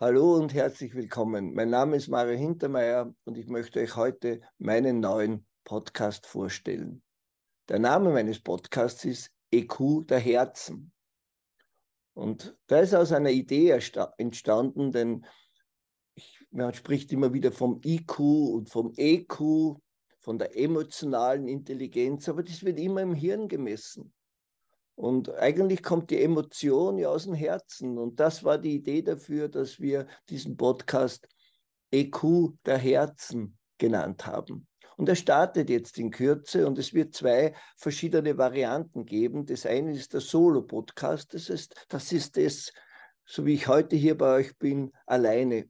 Hallo und herzlich willkommen. Mein Name ist Mario Hintermeier und ich möchte euch heute meinen neuen Podcast vorstellen. Der Name meines Podcasts ist EQ der Herzen. Und da ist aus einer Idee entstanden, denn ich, man spricht immer wieder vom IQ und vom EQ, von der emotionalen Intelligenz, aber das wird immer im Hirn gemessen. Und eigentlich kommt die Emotion ja aus dem Herzen. Und das war die Idee dafür, dass wir diesen Podcast EQ der Herzen genannt haben. Und er startet jetzt in Kürze und es wird zwei verschiedene Varianten geben. Das eine ist der Solo-Podcast. Das ist, das ist das, so wie ich heute hier bei euch bin, alleine.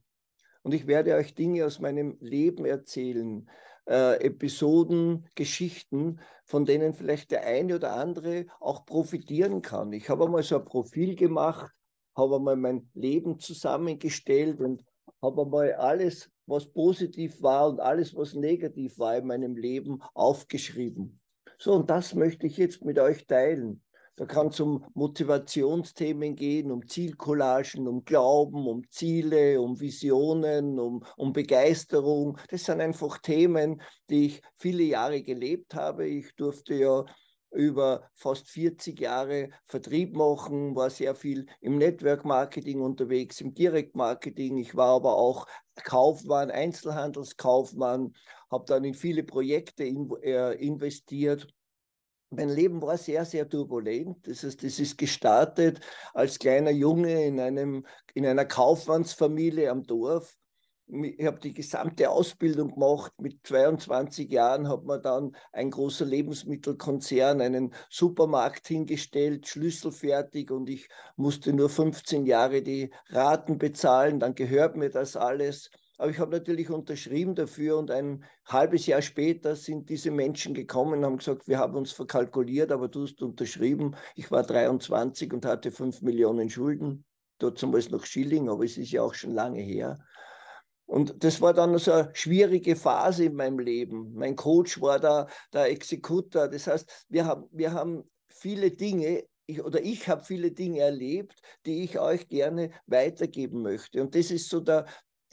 Und ich werde euch Dinge aus meinem Leben erzählen, äh, Episoden, Geschichten, von denen vielleicht der eine oder andere auch profitieren kann. Ich habe einmal so ein Profil gemacht, habe einmal mein Leben zusammengestellt und habe einmal alles, was positiv war und alles, was negativ war in meinem Leben, aufgeschrieben. So, und das möchte ich jetzt mit euch teilen. Da kann es um Motivationsthemen gehen, um Zielcollagen, um Glauben, um Ziele, um Visionen, um, um Begeisterung. Das sind einfach Themen, die ich viele Jahre gelebt habe. Ich durfte ja über fast 40 Jahre Vertrieb machen, war sehr viel im Network Marketing unterwegs, im Direktmarketing. Ich war aber auch Kaufmann, Einzelhandelskaufmann, habe dann in viele Projekte in, äh, investiert mein Leben war sehr, sehr turbulent. Das heißt, das ist gestartet als kleiner Junge in, einem, in einer Kaufmannsfamilie am Dorf. Ich habe die gesamte Ausbildung gemacht. Mit 22 Jahren hat man dann ein großer Lebensmittelkonzern, einen Supermarkt hingestellt, schlüsselfertig und ich musste nur 15 Jahre die Raten bezahlen. Dann gehört mir das alles. Aber ich habe natürlich unterschrieben dafür und ein halbes Jahr später sind diese Menschen gekommen und haben gesagt, wir haben uns verkalkuliert, aber du hast unterschrieben. Ich war 23 und hatte 5 Millionen Schulden. Dort Beispiel noch Schilling, aber es ist ja auch schon lange her. Und das war dann so eine schwierige Phase in meinem Leben. Mein Coach war da der Exekutor. Das heißt, wir haben, wir haben viele Dinge ich, oder ich habe viele Dinge erlebt, die ich euch gerne weitergeben möchte. Und das ist so der,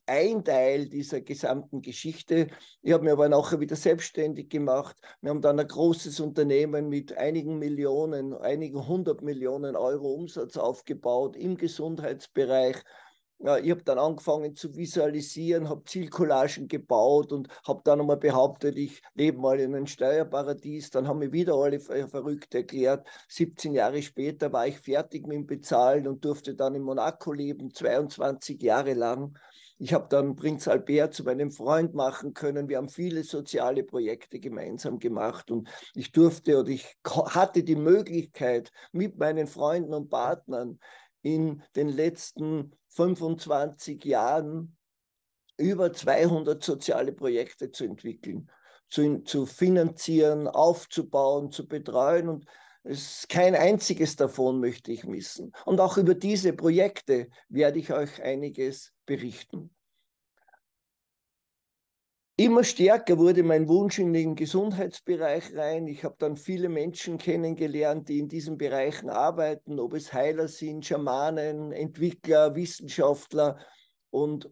ein Teil dieser gesamten Geschichte. Ich habe mir aber nachher wieder selbstständig gemacht. Wir haben dann ein großes Unternehmen mit einigen Millionen, einigen hundert Millionen Euro Umsatz aufgebaut im Gesundheitsbereich. Ja, ich habe dann angefangen zu visualisieren, habe Zielcollagen gebaut und habe dann einmal behauptet, ich lebe mal in einem Steuerparadies. Dann haben mir wieder alle verrückt erklärt. 17 Jahre später war ich fertig mit dem Bezahlen und durfte dann in Monaco leben, 22 Jahre lang. Ich habe dann Prinz Albert zu meinem Freund machen können. Wir haben viele soziale Projekte gemeinsam gemacht und ich durfte oder ich hatte die Möglichkeit, mit meinen Freunden und Partnern in den letzten 25 Jahren über 200 soziale Projekte zu entwickeln, zu, zu finanzieren, aufzubauen, zu betreuen und es, kein einziges davon möchte ich missen. Und auch über diese Projekte werde ich euch einiges berichten. Immer stärker wurde mein Wunsch in den Gesundheitsbereich rein. Ich habe dann viele Menschen kennengelernt, die in diesen Bereichen arbeiten, ob es Heiler sind, Schamanen, Entwickler, Wissenschaftler. Und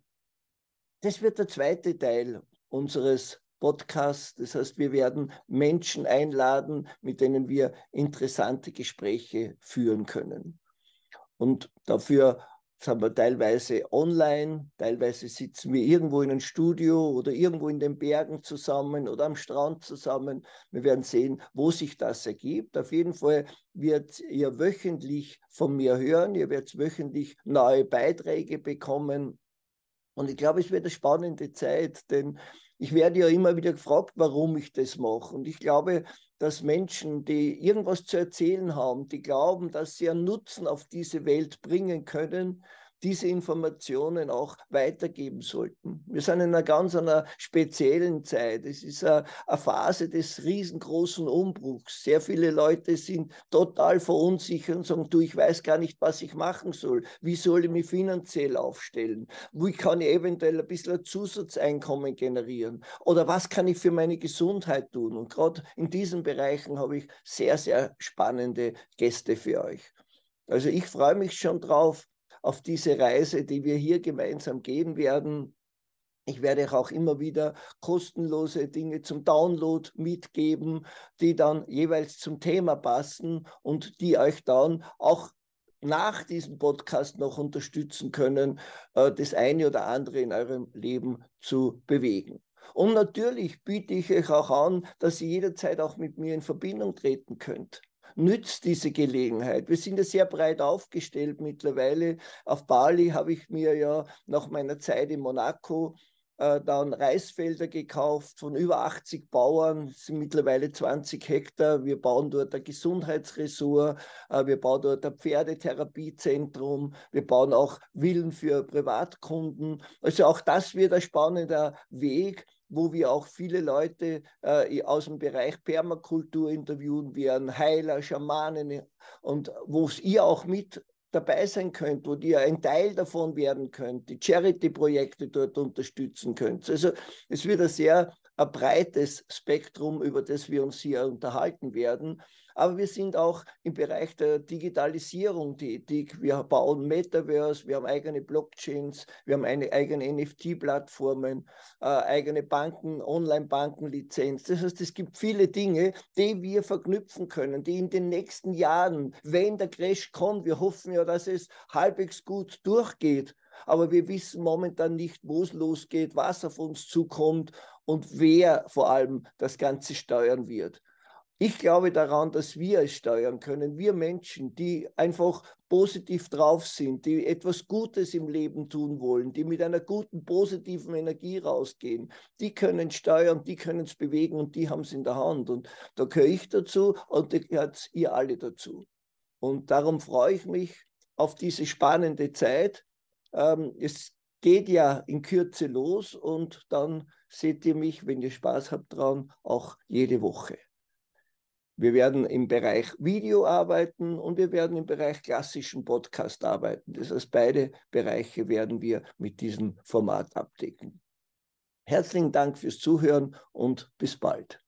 das wird der zweite Teil unseres Podcasts. Das heißt, wir werden Menschen einladen, mit denen wir interessante Gespräche führen können. Und dafür sind wir teilweise online, teilweise sitzen wir irgendwo in einem Studio oder irgendwo in den Bergen zusammen oder am Strand zusammen. Wir werden sehen, wo sich das ergibt. Auf jeden Fall wird ihr wöchentlich von mir hören, ihr werdet wöchentlich neue Beiträge bekommen. Und ich glaube, es wird eine spannende Zeit, denn ich werde ja immer wieder gefragt, warum ich das mache. Und ich glaube, dass Menschen, die irgendwas zu erzählen haben, die glauben, dass sie einen Nutzen auf diese Welt bringen können, diese Informationen auch weitergeben sollten. Wir sind in einer ganz einer speziellen Zeit. Es ist eine, eine Phase des riesengroßen Umbruchs. Sehr viele Leute sind total verunsichert und sagen, du, ich weiß gar nicht, was ich machen soll. Wie soll ich mich finanziell aufstellen? Wie kann ich eventuell ein bisschen ein Zusatzeinkommen generieren? Oder was kann ich für meine Gesundheit tun? Und gerade in diesen Bereichen habe ich sehr, sehr spannende Gäste für euch. Also ich freue mich schon drauf auf diese Reise, die wir hier gemeinsam gehen werden. Ich werde euch auch immer wieder kostenlose Dinge zum Download mitgeben, die dann jeweils zum Thema passen und die euch dann auch nach diesem Podcast noch unterstützen können, äh, das eine oder andere in eurem Leben zu bewegen. Und natürlich biete ich euch auch an, dass ihr jederzeit auch mit mir in Verbindung treten könnt. Nützt diese Gelegenheit. Wir sind ja sehr breit aufgestellt mittlerweile. Auf Bali habe ich mir ja nach meiner Zeit in Monaco äh, dann Reisfelder gekauft von über 80 Bauern, sind mittlerweile 20 Hektar. Wir bauen dort ein Gesundheitsressort, äh, wir bauen dort ein Pferdetherapiezentrum, wir bauen auch Villen für Privatkunden. Also auch das wird ein spannender Weg, wo wir auch viele Leute äh, aus dem Bereich Permakultur interviewen werden, Heiler, Schamanen und wo ihr auch mit dabei sein könnt, wo ihr ein Teil davon werden könnt, die Charity-Projekte dort unterstützen könnt. Also es wird ein sehr ein breites Spektrum, über das wir uns hier unterhalten werden. Aber wir sind auch im Bereich der Digitalisierung tätig. Wir bauen Metaverse, wir haben eigene Blockchains, wir haben eine eigene NFT-Plattformen, äh, eigene Banken, Online-Bankenlizenz. Das heißt, es gibt viele Dinge, die wir verknüpfen können, die in den nächsten Jahren, wenn der Crash kommt, wir hoffen ja, dass es halbwegs gut durchgeht, aber wir wissen momentan nicht, wo es losgeht, was auf uns zukommt und wer vor allem das Ganze steuern wird. Ich glaube daran, dass wir es steuern können. Wir Menschen, die einfach positiv drauf sind, die etwas Gutes im Leben tun wollen, die mit einer guten, positiven Energie rausgehen, die können steuern, die können es bewegen und die haben es in der Hand. Und da gehöre ich dazu und da gehört ihr alle dazu. Und darum freue ich mich auf diese spannende Zeit. Ähm, es geht ja in Kürze los und dann seht ihr mich, wenn ihr Spaß habt dran, auch jede Woche. Wir werden im Bereich Video arbeiten und wir werden im Bereich klassischen Podcast arbeiten. Das heißt, beide Bereiche werden wir mit diesem Format abdecken. Herzlichen Dank fürs Zuhören und bis bald.